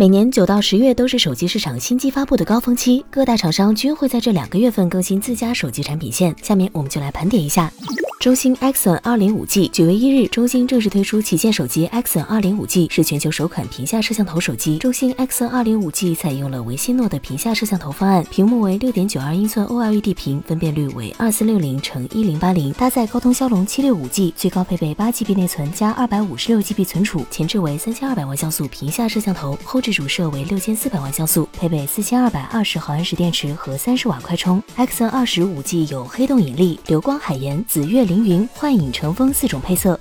每年九到十月都是手机市场新机发布的高峰期，各大厂商均会在这两个月份更新自家手机产品线。下面我们就来盘点一下。中兴 Axon 二零五 G 九月一日，中兴正式推出旗舰手机 Axon 二零五 G，是全球首款屏下摄像头手机。中兴 Axon 二零五 G 采用了维希诺的屏下摄像头方案，屏幕为六点九二英寸 OLED 屏，分辨率为二四六零乘一零八零，搭载高通骁龙七六五 G，最高配备八 GB 内存加二百五十六 GB 存储，前置为三千二百万像素屏下摄像头，后置主摄为六千四百万像素，配备四千二百二十毫安时电池和三十瓦快充。Axon 二十五 G 有黑洞引力、流光海盐、紫月凌云、幻影。乘风四种配色。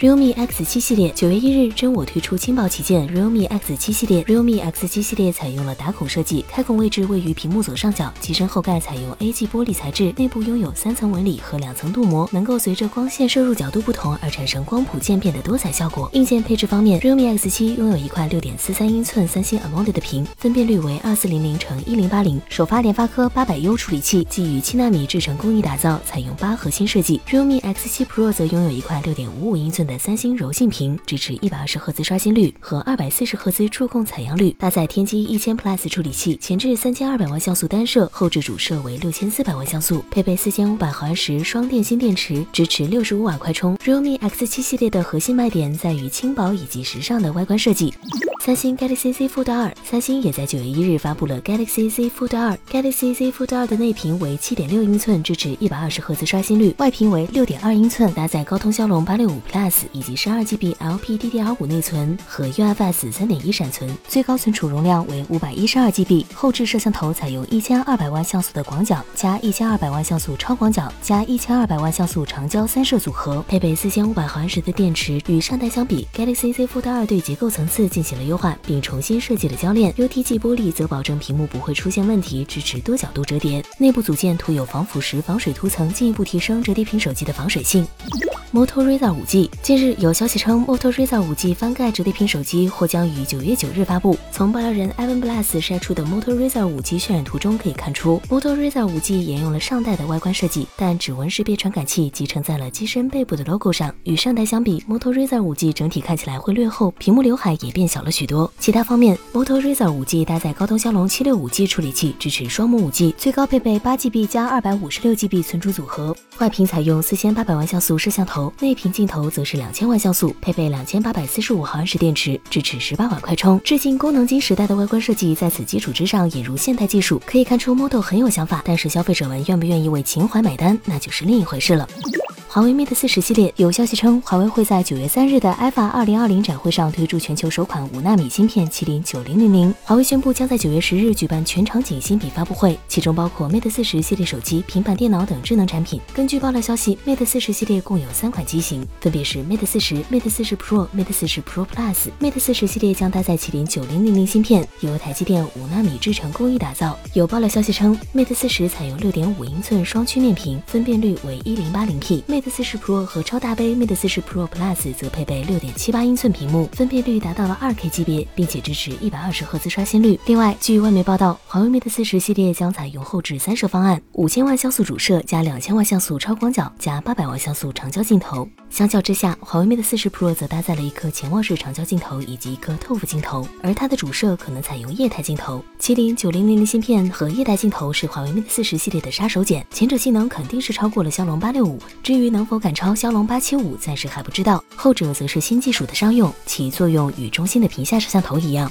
Realme X 七系列九月一日，真我推出轻薄旗舰 realme X 七系列。realme X 七系列采用了打孔设计，开孔位置位于屏幕左上角，机身后盖采用 A G 玻璃材质，内部拥有三层纹理和两层镀膜，能够随着光线射入角度不同而产生光谱渐变的多彩效果。硬件配置方面，realme X 七拥有一块六点四三英寸三星 AMOLED 的屏，分辨率为二四零零乘一零八零，首发联发科八百 U 处理器，基于七纳米制程工艺打造，采用八核心设计。realme X 七 Pro 则拥有一块六点五五英寸的三星柔性屏，支持一百二十赫兹刷新率和二百四十赫兹触控采样率，搭载天玑一千 Plus 处理器，前置三千二百万像素单摄，后置主摄为六千四百万像素，配备四千五百毫安时双电芯电池，支持六十五瓦快充。realme X 七系列的核心卖点在于轻薄以及时尚的外观设计。三星 Galaxy Z Fold 二，三星也在九月一日发布了 Galaxy Z Fold 二。Galaxy Z Fold 二的内屏为七点六英寸，支持一百二十赫兹刷新率，外屏为六点二英寸，搭载高通骁龙八六五 Plus 以及十二 GB LPDDR5 内存和 UFS 三点一闪存，最高存储容量为五百一十二 GB。后置摄像头采用一千二百万像素的广角加一千二百万像素超广角加一千二百万像素长焦三摄组合，配备四千五百毫安时的电池。与上代相比，Galaxy Z Fold 二对结构层次进行了优化，并重新设计了铰链。UTG 玻璃则保证屏幕不会出现问题，支持多角度折叠。内部组件涂有防腐蚀防水涂层，进一步提升折叠屏手机的防水性。Moto Razr 5G，近日有消息称，Moto Razr 5G 翻盖折叠屏手机或将于九月九日发布。从爆料人 Evan Blass 晒出的 Moto Razr 5G 渲染图中可以看出，Moto Razr 5G 沿用了上代的外观设计，但指纹识别传感器集成在了机身背部的 logo 上。与上代相比，Moto Razr 5G 整体看起来会略厚，屏幕刘海也变小了许许多。其他方面，Moto Razr 5G 搭载高通骁龙七六五 G 处理器，支持双模 5G，最高配备八 GB 加二百五十六 GB 存储组合。外屏采用四千八百万像素摄像头，内屏镜头。则是两千万像素，配备两千八百四十五毫安时电池，支持十八瓦快充。致敬功能机时代的外观设计，在此基础之上引入现代技术，可以看出 Model 很有想法。但是消费者们愿不愿意为情怀买单，那就是另一回事了。华为 Mate 四十系列有消息称，华为会在九月三日的 IFA 二零二零展会上推出全球首款五纳米芯片麒麟九零零零。华为宣布将在九月十日举办全场景新品发布会，其中包括 Mate 四十系列手机、平板电脑等智能产品。根据爆料消息，Mate 四十系列共有三款机型，分别是 Mate 四十、Mate 四十 Pro、Mate 四十 Pro Plus。Mate 四十系列将搭载麒麟九零零零芯片，由台积电五纳米制程工艺打造。有爆料消息称，Mate 四十采用六点五英寸双曲面屏，分辨率为一零八零 P。Mate 四十 Pro 和超大杯 Mate 四十 Pro Plus 则配备六点七八英寸屏幕，分辨率达到了二 K 级别，并且支持一百二十赫兹刷新率。另外，据外媒报道，华为 Mate 四十系列将采用后置三摄方案，五千万像素主摄加两千万像素超广角加八百万像素长焦镜头。相较之下，华为 Mate 四十 Pro 则搭载了一颗潜望式长焦镜头以及一颗透幅镜头，而它的主摄可能采用液态镜头。麒麟九零零零芯片和液态镜头是华为 Mate 四十系列的杀手锏，前者性能肯定是超过了骁龙八六五，至于能否赶超骁龙八七五，暂时还不知道。后者则是新技术的商用，其作用与中兴的屏下摄像头一样。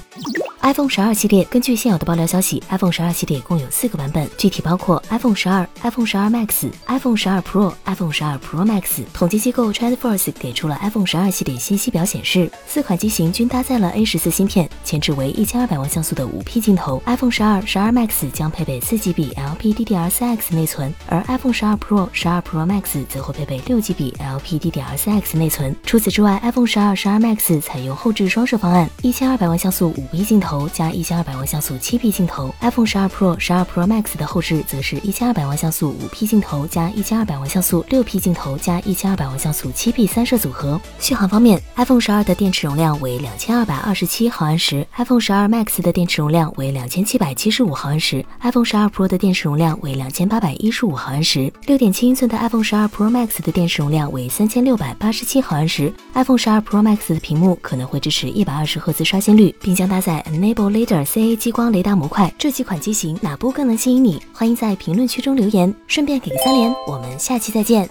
iPhone 十二系列，根据现有的爆料消息，iPhone 十二系列共有四个版本，具体包括 iPhone 十二、iPhone 十二 Max、iPhone 十二 Pro、iPhone 十二 Pro Max。统计机构 TrendForce 给出了 iPhone 十二系列信息表显示，四款机型均搭载了 A 十四芯片，前置为一千二百万像素的五 P 镜头。iPhone 十二、十二 Max 将配备四 GB LPDDR4X 内存，而 iPhone 十二 Pro、十二 Pro Max 则会配备六 GB LPDDR4X 内存。除此之外，iPhone 十二、十二 Max 采用后置双摄方案，一千二百万像素五 P 镜头。头加一千二百万像素七 P 镜头，iPhone 十二 Pro、十二 Pro Max 的后置则是一千二百万像素五 P 镜头加一千二百万像素六 P 镜头加一千二百万像素七 P 三摄组合。续航方面，iPhone 十二的电池容量为两千二百二十七毫安时，iPhone 十二 Max 的电池容量为两千七百七十五毫安时，iPhone 十二 Pro 的电池容量为两千八百一十五毫安时。六点七英寸的 iPhone 十二 Pro Max 的电池容量为三千六百八十七毫安时，iPhone 十二 Pro Max 的屏幕可能会支持一百二十赫兹刷新率，并将搭载 Enable Leader CA 激光雷达模块，这几款机型哪部更能吸引你？欢迎在评论区中留言，顺便给个三连。我们下期再见。